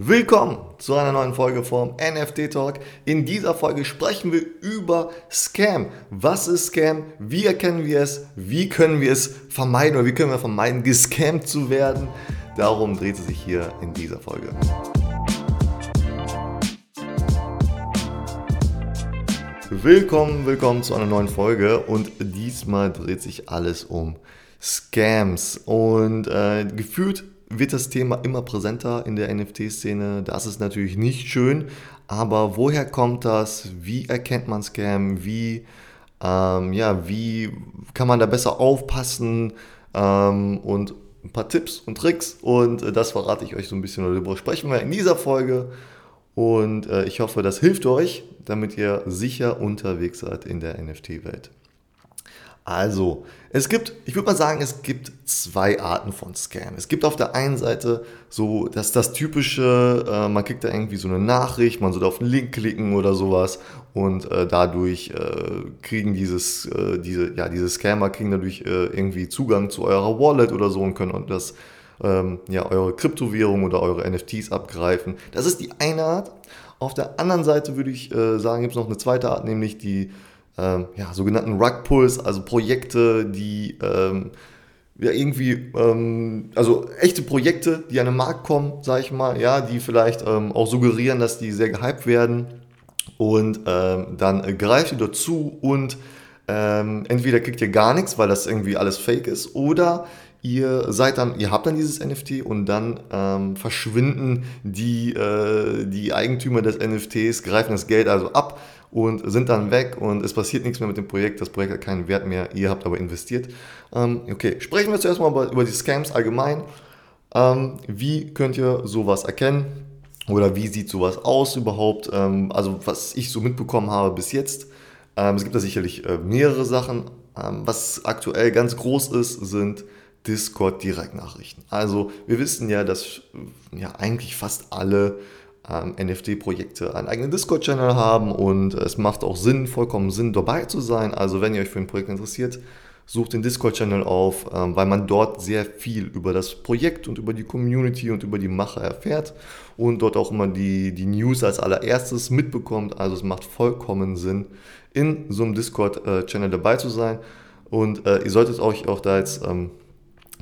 Willkommen zu einer neuen Folge vom NFT Talk. In dieser Folge sprechen wir über Scam. Was ist Scam? Wie erkennen wir es? Wie können wir es vermeiden oder wie können wir vermeiden, gescammt zu werden? Darum dreht es sich hier in dieser Folge. Willkommen, willkommen zu einer neuen Folge und diesmal dreht sich alles um Scams und äh, gefühlt wird das Thema immer präsenter in der NFT-Szene. Das ist natürlich nicht schön, aber woher kommt das? Wie erkennt man Scam? Wie, ähm, ja, wie kann man da besser aufpassen? Ähm, und ein paar Tipps und Tricks und äh, das verrate ich euch so ein bisschen oder darüber sprechen wir in dieser Folge. Und äh, ich hoffe, das hilft euch, damit ihr sicher unterwegs seid in der NFT-Welt. Also, es gibt, ich würde mal sagen, es gibt zwei Arten von Scam. Es gibt auf der einen Seite so, dass das typische, äh, man kriegt da irgendwie so eine Nachricht, man soll auf einen Link klicken oder sowas und äh, dadurch äh, kriegen dieses, äh, diese, ja, diese Scammer kriegen dadurch äh, irgendwie Zugang zu eurer Wallet oder so und können das, ähm, ja, eure Kryptowährung oder eure NFTs abgreifen. Das ist die eine Art. Auf der anderen Seite würde ich äh, sagen, gibt es noch eine zweite Art, nämlich die ähm, ja, sogenannten Rug Pulls, also Projekte, die ähm, ja irgendwie, ähm, also echte Projekte, die an den Markt kommen, sage ich mal, ja, die vielleicht ähm, auch suggerieren, dass die sehr gehypt werden. Und ähm, dann äh, greift ihr dazu und ähm, entweder kriegt ihr gar nichts, weil das irgendwie alles fake ist, oder ihr seid dann, ihr habt dann dieses NFT und dann ähm, verschwinden die, äh, die Eigentümer des NFTs, greifen das Geld also ab und sind dann weg und es passiert nichts mehr mit dem Projekt, das Projekt hat keinen Wert mehr, ihr habt aber investiert. Ähm, okay, sprechen wir zuerst mal über, über die Scams allgemein. Ähm, wie könnt ihr sowas erkennen? Oder wie sieht sowas aus überhaupt? Ähm, also was ich so mitbekommen habe bis jetzt. Ähm, es gibt da sicherlich äh, mehrere Sachen. Ähm, was aktuell ganz groß ist, sind Discord-Direktnachrichten. Also wir wissen ja, dass ja eigentlich fast alle ähm, NFT-Projekte einen eigenen Discord-Channel haben und es macht auch Sinn, vollkommen Sinn, dabei zu sein. Also wenn ihr euch für ein Projekt interessiert, sucht den Discord-Channel auf, ähm, weil man dort sehr viel über das Projekt und über die Community und über die Macher erfährt und dort auch immer die, die News als allererstes mitbekommt. Also es macht vollkommen Sinn, in so einem Discord-Channel dabei zu sein. Und äh, ihr solltet euch auch da jetzt ähm,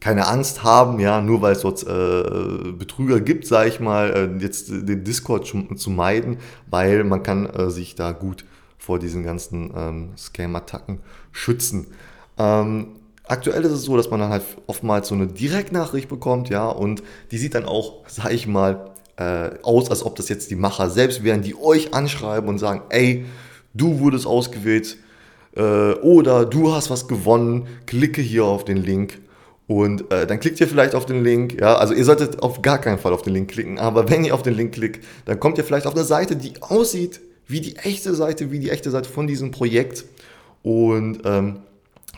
keine Angst haben, ja, nur weil es dort äh, Betrüger gibt, sage ich mal, äh, jetzt den Discord zu, zu, meiden, weil man kann äh, sich da gut vor diesen ganzen ähm, Scam-Attacken schützen. Ähm, aktuell ist es so, dass man dann halt oftmals so eine Direktnachricht bekommt, ja, und die sieht dann auch, sage ich mal, äh, aus, als ob das jetzt die Macher selbst wären, die euch anschreiben und sagen, ey, du wurdest ausgewählt äh, oder du hast was gewonnen, klicke hier auf den Link und äh, dann klickt ihr vielleicht auf den Link, ja, also ihr solltet auf gar keinen Fall auf den Link klicken, aber wenn ihr auf den Link klickt, dann kommt ihr vielleicht auf eine Seite, die aussieht wie die echte Seite, wie die echte Seite von diesem Projekt. Und ähm,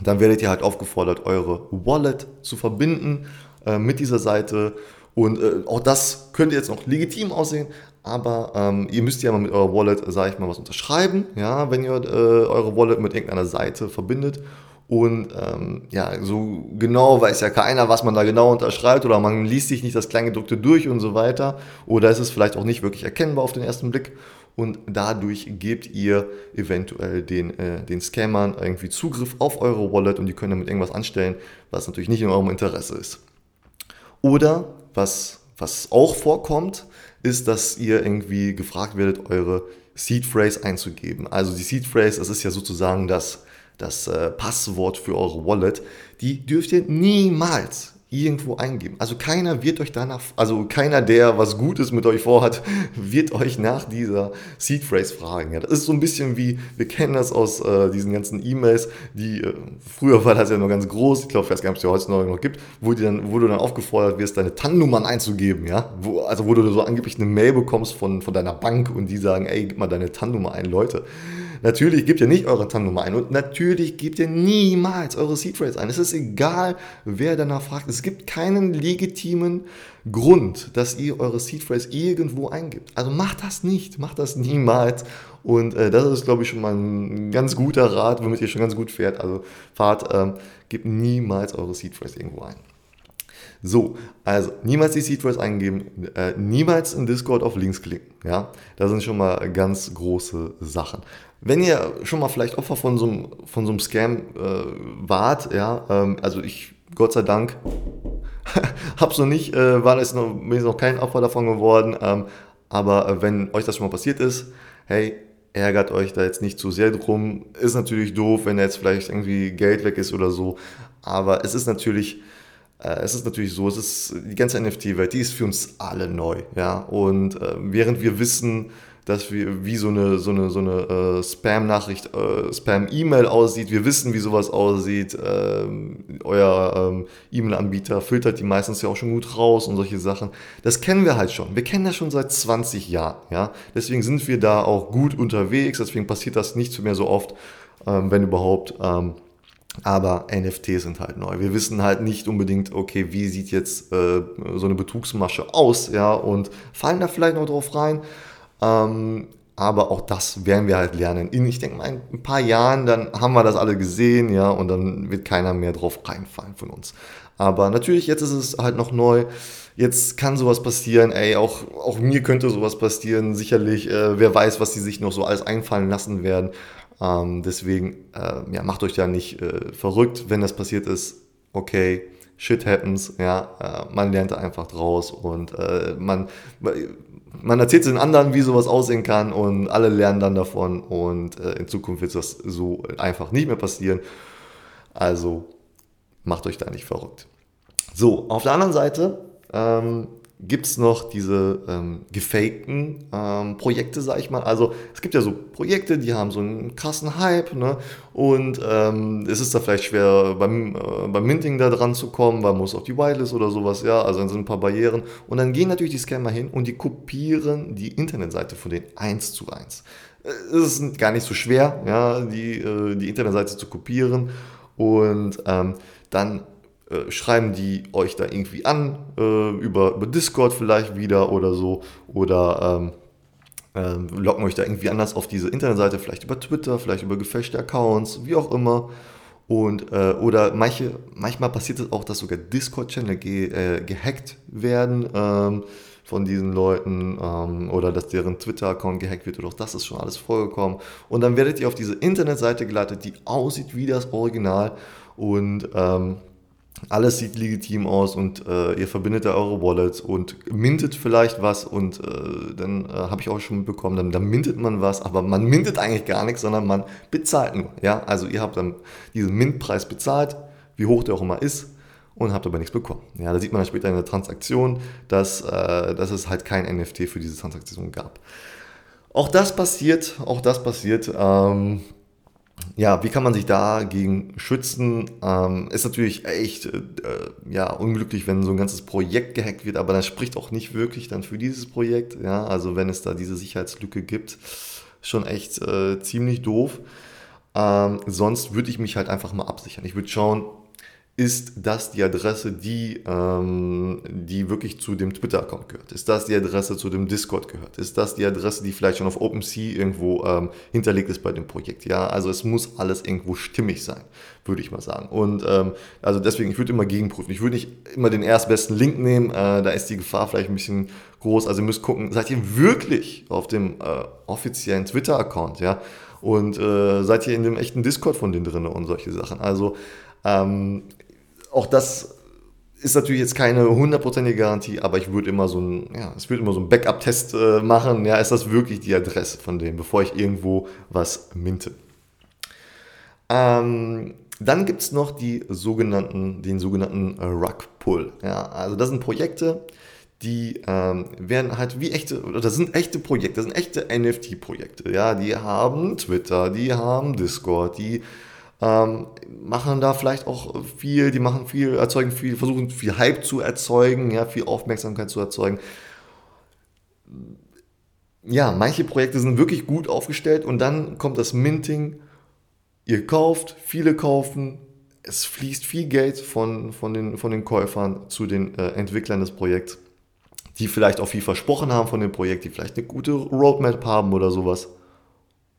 dann werdet ihr halt aufgefordert, eure Wallet zu verbinden äh, mit dieser Seite. Und äh, auch das könnte jetzt noch legitim aussehen, aber ähm, ihr müsst ja mal mit eurer Wallet, sage ich mal, was unterschreiben, ja, wenn ihr äh, eure Wallet mit irgendeiner Seite verbindet. Und ähm, ja, so genau weiß ja keiner, was man da genau unterschreibt oder man liest sich nicht das Kleingedruckte durch und so weiter. Oder ist es vielleicht auch nicht wirklich erkennbar auf den ersten Blick. Und dadurch gebt ihr eventuell den, äh, den Scammern irgendwie Zugriff auf eure Wallet und die können damit irgendwas anstellen, was natürlich nicht in eurem Interesse ist. Oder was, was auch vorkommt, ist, dass ihr irgendwie gefragt werdet, eure Seed Phrase einzugeben. Also die Seed Phrase, das ist ja sozusagen das das äh, Passwort für eure Wallet, die dürft ihr niemals irgendwo eingeben. Also keiner wird euch danach, also keiner, der was Gutes mit euch vorhat, wird euch nach dieser Seed Phrase fragen. Ja, das ist so ein bisschen wie, wir kennen das aus äh, diesen ganzen E-Mails, die, äh, früher war das ja noch ganz groß, ich glaube, ich weiß gar nicht, ob es ja heute noch gibt, wo, die dann, wo du dann aufgefordert wirst, deine TAN-Nummern einzugeben, ja. Wo, also wo du so angeblich eine Mail bekommst von, von deiner Bank und die sagen, ey, gib mal deine TAN-Nummer ein, Leute. Natürlich gebt ihr nicht eure TAN-Nummer ein und natürlich gebt ihr niemals eure Seed Phrase ein. Es ist egal, wer danach fragt. Es gibt keinen legitimen Grund, dass ihr eure Seed Phrase irgendwo eingibt. Also macht das nicht, macht das niemals. Und äh, das ist, glaube ich, schon mal ein ganz guter Rat, womit ihr schon ganz gut fährt. Also fahrt, ähm, gebt niemals eure Seed Phrase irgendwo ein. So, also niemals die Seed Phrase eingeben, äh, niemals in Discord auf Links klicken. Ja, das sind schon mal ganz große Sachen. Wenn ihr schon mal vielleicht Opfer von so einem, von so einem Scam äh, wart, ja, ähm, also ich, Gott sei Dank, hab's noch nicht, äh, war es noch, bin ich noch kein Opfer davon geworden, ähm, aber äh, wenn euch das schon mal passiert ist, hey, ärgert euch da jetzt nicht zu sehr drum. Ist natürlich doof, wenn jetzt vielleicht irgendwie Geld weg ist oder so, aber es ist natürlich äh, es ist natürlich so, es ist die ganze NFT-Welt, die ist für uns alle neu, ja. Und äh, während wir wissen, dass wir wie so eine so eine so eine äh, Spam-Nachricht, äh, Spam-E-Mail aussieht, wir wissen, wie sowas aussieht. Ähm, euer ähm, E-Mail-Anbieter filtert die meistens ja auch schon gut raus und solche Sachen. Das kennen wir halt schon. Wir kennen das schon seit 20 Jahren, ja. Deswegen sind wir da auch gut unterwegs. Deswegen passiert das nicht mehr so oft, ähm, wenn überhaupt. Ähm, aber NFTs sind halt neu. Wir wissen halt nicht unbedingt, okay, wie sieht jetzt äh, so eine Betrugsmasche aus, ja, und fallen da vielleicht noch drauf rein. Ähm, aber auch das werden wir halt lernen. In, ich denke mal, in ein paar Jahren, dann haben wir das alle gesehen, ja, und dann wird keiner mehr drauf reinfallen von uns. Aber natürlich, jetzt ist es halt noch neu. Jetzt kann sowas passieren, ey, auch, auch mir könnte sowas passieren, sicherlich. Äh, wer weiß, was die sich noch so alles einfallen lassen werden. Ähm, deswegen, äh, ja, macht euch da nicht äh, verrückt, wenn das passiert ist. Okay, shit happens, ja, äh, man lernt da einfach draus und äh, man, man erzählt den anderen, wie sowas aussehen kann und alle lernen dann davon und äh, in Zukunft wird das so einfach nicht mehr passieren. Also macht euch da nicht verrückt. So, auf der anderen Seite ähm, gibt es noch diese ähm, gefakten ähm, Projekte, sag ich mal. Also es gibt ja so Projekte, die haben so einen krassen Hype, ne? Und ähm, es ist da vielleicht schwer beim, äh, beim Minting da dran zu kommen, weil man muss auf die Whitelist oder sowas, ja, also dann sind ein paar Barrieren. Und dann gehen natürlich die Scammer hin und die kopieren die Internetseite von denen eins zu eins. Äh, es ist gar nicht so schwer, ja, die, äh, die Internetseite zu kopieren. Und ähm, dann äh, schreiben die euch da irgendwie an, äh, über, über Discord vielleicht wieder oder so, oder ähm, äh, locken euch da irgendwie anders auf diese Internetseite, vielleicht über Twitter, vielleicht über gefälschte Accounts, wie auch immer. Und, äh, oder manche, manchmal passiert es auch, dass sogar Discord-Channel ge, äh, gehackt werden ähm, von diesen Leuten ähm, oder dass deren Twitter-Account gehackt wird oder auch das ist schon alles vorgekommen. Und dann werdet ihr auf diese Internetseite geleitet, die aussieht wie das Original und ähm, alles sieht legitim aus und äh, ihr verbindet da eure Wallets und mintet vielleicht was und äh, dann äh, habe ich auch schon mitbekommen, dann, dann mintet man was, aber man mintet eigentlich gar nichts, sondern man bezahlt nur. Ja? Also ihr habt dann diesen Mintpreis bezahlt, wie hoch der auch immer ist und habt aber nichts bekommen. Ja, da sieht man dann später in der Transaktion, dass, äh, dass es halt kein NFT für diese Transaktion gab. Auch das passiert, auch das passiert. Ähm, ja, wie kann man sich dagegen schützen? Ähm, ist natürlich echt äh, ja, unglücklich, wenn so ein ganzes Projekt gehackt wird, aber das spricht auch nicht wirklich dann für dieses Projekt. Ja, also wenn es da diese Sicherheitslücke gibt, schon echt äh, ziemlich doof. Ähm, sonst würde ich mich halt einfach mal absichern. Ich würde schauen, ist das die Adresse, die, ähm, die wirklich zu dem Twitter-Account gehört? Ist das die Adresse zu dem Discord gehört? Ist das die Adresse, die vielleicht schon auf OpenSea irgendwo ähm, hinterlegt ist bei dem Projekt? Ja, also es muss alles irgendwo stimmig sein, würde ich mal sagen. Und ähm, also deswegen, ich würde immer gegenprüfen. Ich würde nicht immer den erstbesten Link nehmen, äh, da ist die Gefahr vielleicht ein bisschen groß. Also ihr müsst gucken, seid ihr wirklich auf dem äh, offiziellen Twitter-Account, ja? Und äh, seid ihr in dem echten Discord von denen drin und solche Sachen. Also ähm, auch das ist natürlich jetzt keine hundertprozentige Garantie, aber ich würde immer so ein, ja, es würde immer so ein Backup-Test äh, machen. Ja, ist das wirklich die Adresse von dem, bevor ich irgendwo was minte? Ähm, dann gibt es noch die sogenannten, den sogenannten Rug Pull. Ja, also das sind Projekte, die ähm, werden halt wie echte, das sind echte Projekte, das sind echte NFT-Projekte. Ja, die haben Twitter, die haben Discord, die ähm, machen da vielleicht auch viel, die machen viel, erzeugen viel, versuchen viel Hype zu erzeugen, ja, viel Aufmerksamkeit zu erzeugen. Ja, manche Projekte sind wirklich gut aufgestellt und dann kommt das Minting. Ihr kauft, viele kaufen, es fließt viel Geld von, von, den, von den Käufern zu den äh, Entwicklern des Projekts, die vielleicht auch viel versprochen haben von dem Projekt, die vielleicht eine gute Roadmap haben oder sowas.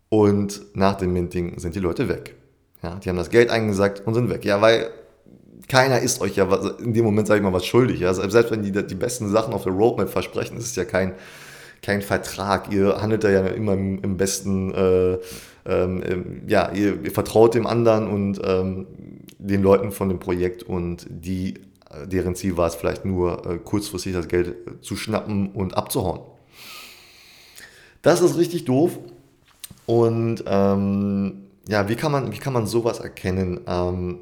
Und nach dem Minting sind die Leute weg. Ja, die haben das Geld eingesackt und sind weg. Ja, weil keiner ist euch ja in dem Moment, sage ich mal, was schuldig. Ja? Selbst wenn die die besten Sachen auf der Roadmap versprechen, ist es ja kein, kein Vertrag. Ihr handelt da ja immer im, im besten, äh, ähm, ja, ihr, ihr, vertraut dem anderen und ähm, den Leuten von dem Projekt und die, deren Ziel war es vielleicht nur äh, kurzfristig das Geld zu schnappen und abzuhauen. Das ist richtig doof. Und ähm, ja, wie kann man, wie kann man sowas erkennen? Ähm,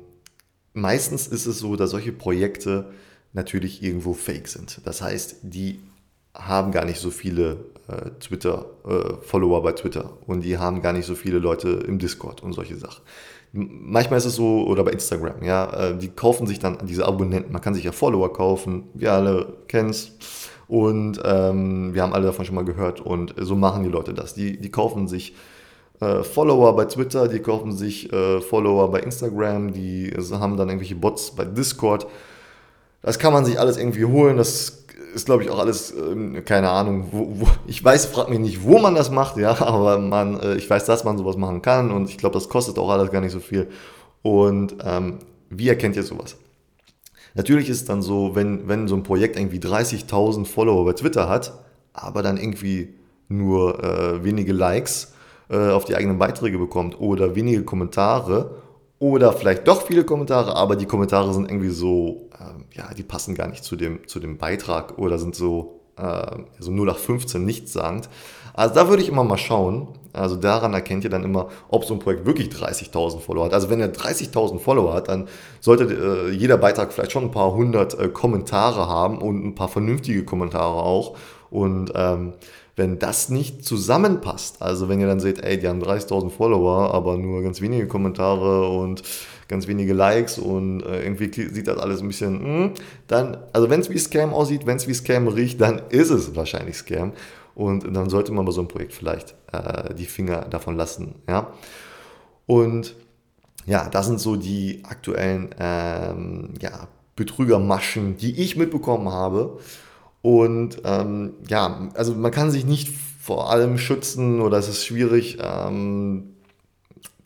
meistens ist es so, dass solche Projekte natürlich irgendwo fake sind. Das heißt, die haben gar nicht so viele äh, Twitter-Follower äh, bei Twitter und die haben gar nicht so viele Leute im Discord und solche Sachen. Manchmal ist es so, oder bei Instagram, ja, äh, die kaufen sich dann diese Abonnenten. Man kann sich ja Follower kaufen, wir alle kennen es. Und ähm, wir haben alle davon schon mal gehört und so machen die Leute das. Die, die kaufen sich äh, Follower bei Twitter, die kaufen sich äh, Follower bei Instagram, die haben dann irgendwelche Bots bei Discord. Das kann man sich alles irgendwie holen. Das ist, glaube ich, auch alles, äh, keine Ahnung, wo, wo, ich weiß, frag mich nicht, wo man das macht, ja, aber man, äh, ich weiß, dass man sowas machen kann und ich glaube, das kostet auch alles gar nicht so viel. Und ähm, wie erkennt ihr sowas? Natürlich ist es dann so, wenn, wenn so ein Projekt irgendwie 30.000 Follower bei Twitter hat, aber dann irgendwie nur äh, wenige Likes äh, auf die eigenen Beiträge bekommt oder wenige Kommentare oder vielleicht doch viele Kommentare, aber die Kommentare sind irgendwie so, äh, ja, die passen gar nicht zu dem, zu dem Beitrag oder sind so, äh, so 0 nach 15 nichtssagend. Also da würde ich immer mal schauen. Also daran erkennt ihr dann immer, ob so ein Projekt wirklich 30.000 Follower hat. Also wenn er 30.000 Follower hat, dann sollte äh, jeder Beitrag vielleicht schon ein paar hundert äh, Kommentare haben und ein paar vernünftige Kommentare auch. Und ähm, wenn das nicht zusammenpasst, also wenn ihr dann seht, ey, die haben 30.000 Follower, aber nur ganz wenige Kommentare und ganz wenige Likes und äh, irgendwie sieht das alles ein bisschen, mh, hm, dann, also wenn es wie Scam aussieht, wenn es wie Scam riecht, dann ist es wahrscheinlich Scam. Und dann sollte man bei so einem Projekt vielleicht äh, die Finger davon lassen. Ja? Und ja, das sind so die aktuellen ähm, ja, Betrügermaschen, die ich mitbekommen habe. Und ähm, ja, also man kann sich nicht vor allem schützen oder es ist schwierig. Ähm,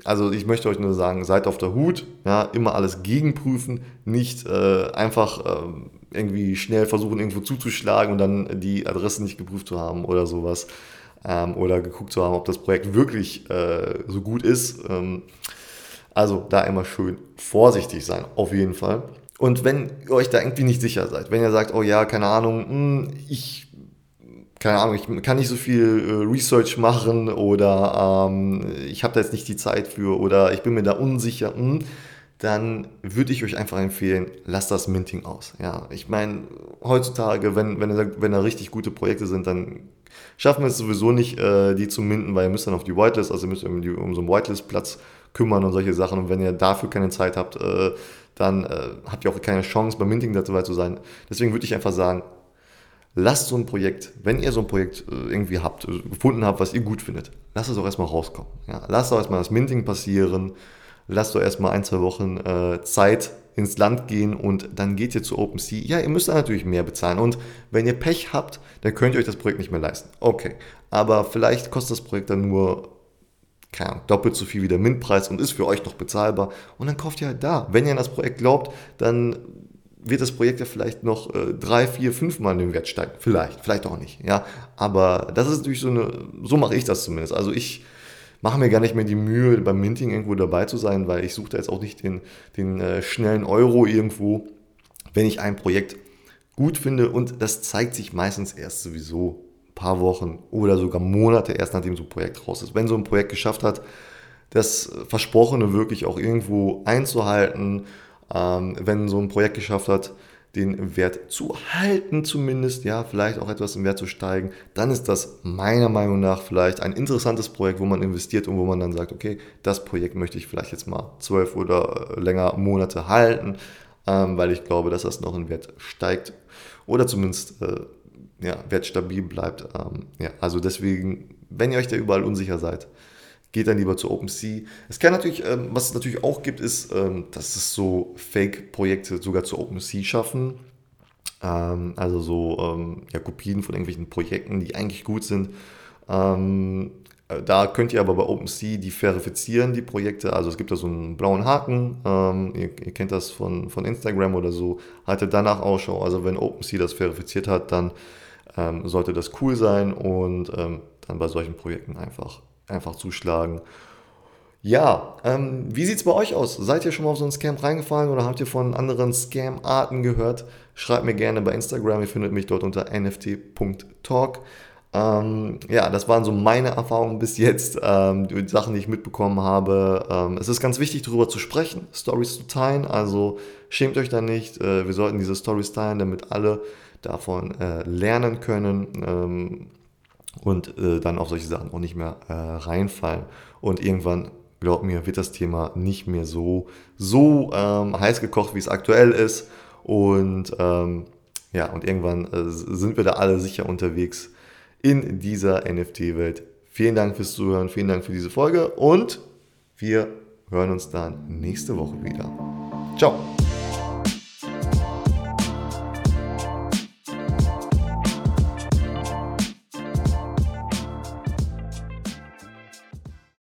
also ich möchte euch nur sagen, seid auf der Hut, ja, immer alles gegenprüfen, nicht äh, einfach äh, irgendwie schnell versuchen, irgendwo zuzuschlagen und dann die Adresse nicht geprüft zu haben oder sowas. Ähm, oder geguckt zu haben, ob das Projekt wirklich äh, so gut ist. Ähm, also da immer schön vorsichtig sein, auf jeden Fall. Und wenn ihr euch da irgendwie nicht sicher seid, wenn ihr sagt, oh ja, keine Ahnung, hm, ich keine Ahnung, ich kann nicht so viel äh, Research machen oder ähm, ich habe da jetzt nicht die Zeit für oder ich bin mir da unsicher, hm, dann würde ich euch einfach empfehlen, lasst das Minting aus. Ja, ich meine, heutzutage, wenn, wenn, da, wenn da richtig gute Projekte sind, dann schaffen wir es sowieso nicht, äh, die zu minden, weil ihr müsst dann auf die Whitelist, also ihr müsst um so einen Whitelist-Platz kümmern und solche Sachen. Und wenn ihr dafür keine Zeit habt, äh, dann äh, habt ihr auch keine Chance, beim Minting dabei zu sein. Deswegen würde ich einfach sagen, lasst so ein Projekt, wenn ihr so ein Projekt äh, irgendwie habt, gefunden habt, was ihr gut findet, lasst es auch erstmal rauskommen. Ja, lasst auch erstmal das Minting passieren lasst doch erstmal ein, zwei Wochen äh, Zeit ins Land gehen und dann geht ihr zu OpenSea. Ja, ihr müsst da natürlich mehr bezahlen und wenn ihr Pech habt, dann könnt ihr euch das Projekt nicht mehr leisten. Okay, aber vielleicht kostet das Projekt dann nur keine Ahnung, doppelt so viel wie der Mintpreis und ist für euch noch bezahlbar und dann kauft ihr halt da. Wenn ihr an das Projekt glaubt, dann wird das Projekt ja vielleicht noch äh, drei, vier, fünf Mal in den Wert steigen. Vielleicht, vielleicht auch nicht. Ja, aber das ist natürlich so eine, so mache ich das zumindest. Also ich mache mir gar nicht mehr die Mühe, beim Minting irgendwo dabei zu sein, weil ich suche da jetzt auch nicht den, den äh, schnellen Euro irgendwo, wenn ich ein Projekt gut finde. Und das zeigt sich meistens erst sowieso paar Wochen oder sogar Monate erst, nachdem so ein Projekt raus ist. Wenn so ein Projekt geschafft hat, das Versprochene wirklich auch irgendwo einzuhalten, ähm, wenn so ein Projekt geschafft hat, den Wert zu halten zumindest, ja, vielleicht auch etwas im Wert zu steigen, dann ist das meiner Meinung nach vielleicht ein interessantes Projekt, wo man investiert und wo man dann sagt, okay, das Projekt möchte ich vielleicht jetzt mal zwölf oder länger Monate halten, ähm, weil ich glaube, dass das noch in Wert steigt oder zumindest äh, ja, wertstabil bleibt. Ähm, ja, also deswegen, wenn ihr euch da überall unsicher seid, geht dann lieber zu OpenSea. Es kann natürlich, ähm, was es natürlich auch gibt, ist, ähm, dass es so Fake-Projekte sogar zu OpenSea schaffen. Ähm, also so ja, Kopien von irgendwelchen Projekten, die eigentlich gut sind. Äh, da könnt ihr aber bei OpenSea die verifizieren, die Projekte. Also es gibt da so einen blauen Haken. Ähm, ihr, ihr, kennt das von, von Instagram oder so. Haltet danach Ausschau. Also wenn OpenSea das verifiziert hat, dann ähm, sollte das cool sein und ähm, dann bei solchen Projekten einfach, einfach zuschlagen. Ja, ähm, wie sieht es bei euch aus? Seid ihr schon mal auf so einen Scam reingefallen oder habt ihr von anderen Scam-Arten gehört? Schreibt mir gerne bei Instagram. Ihr findet mich dort unter nft.talk. Ähm, ja, das waren so meine Erfahrungen bis jetzt, ähm, die Sachen, die ich mitbekommen habe. Ähm, es ist ganz wichtig, darüber zu sprechen, Stories zu teilen. Also schämt euch da nicht. Äh, wir sollten diese Stories teilen, damit alle davon äh, lernen können ähm, und äh, dann auf solche Sachen auch nicht mehr äh, reinfallen. Und irgendwann, glaubt mir, wird das Thema nicht mehr so, so ähm, heiß gekocht, wie es aktuell ist. Und ähm, ja, und irgendwann äh, sind wir da alle sicher unterwegs in dieser NFT-Welt. Vielen Dank fürs Zuhören, vielen Dank für diese Folge und wir hören uns dann nächste Woche wieder. Ciao!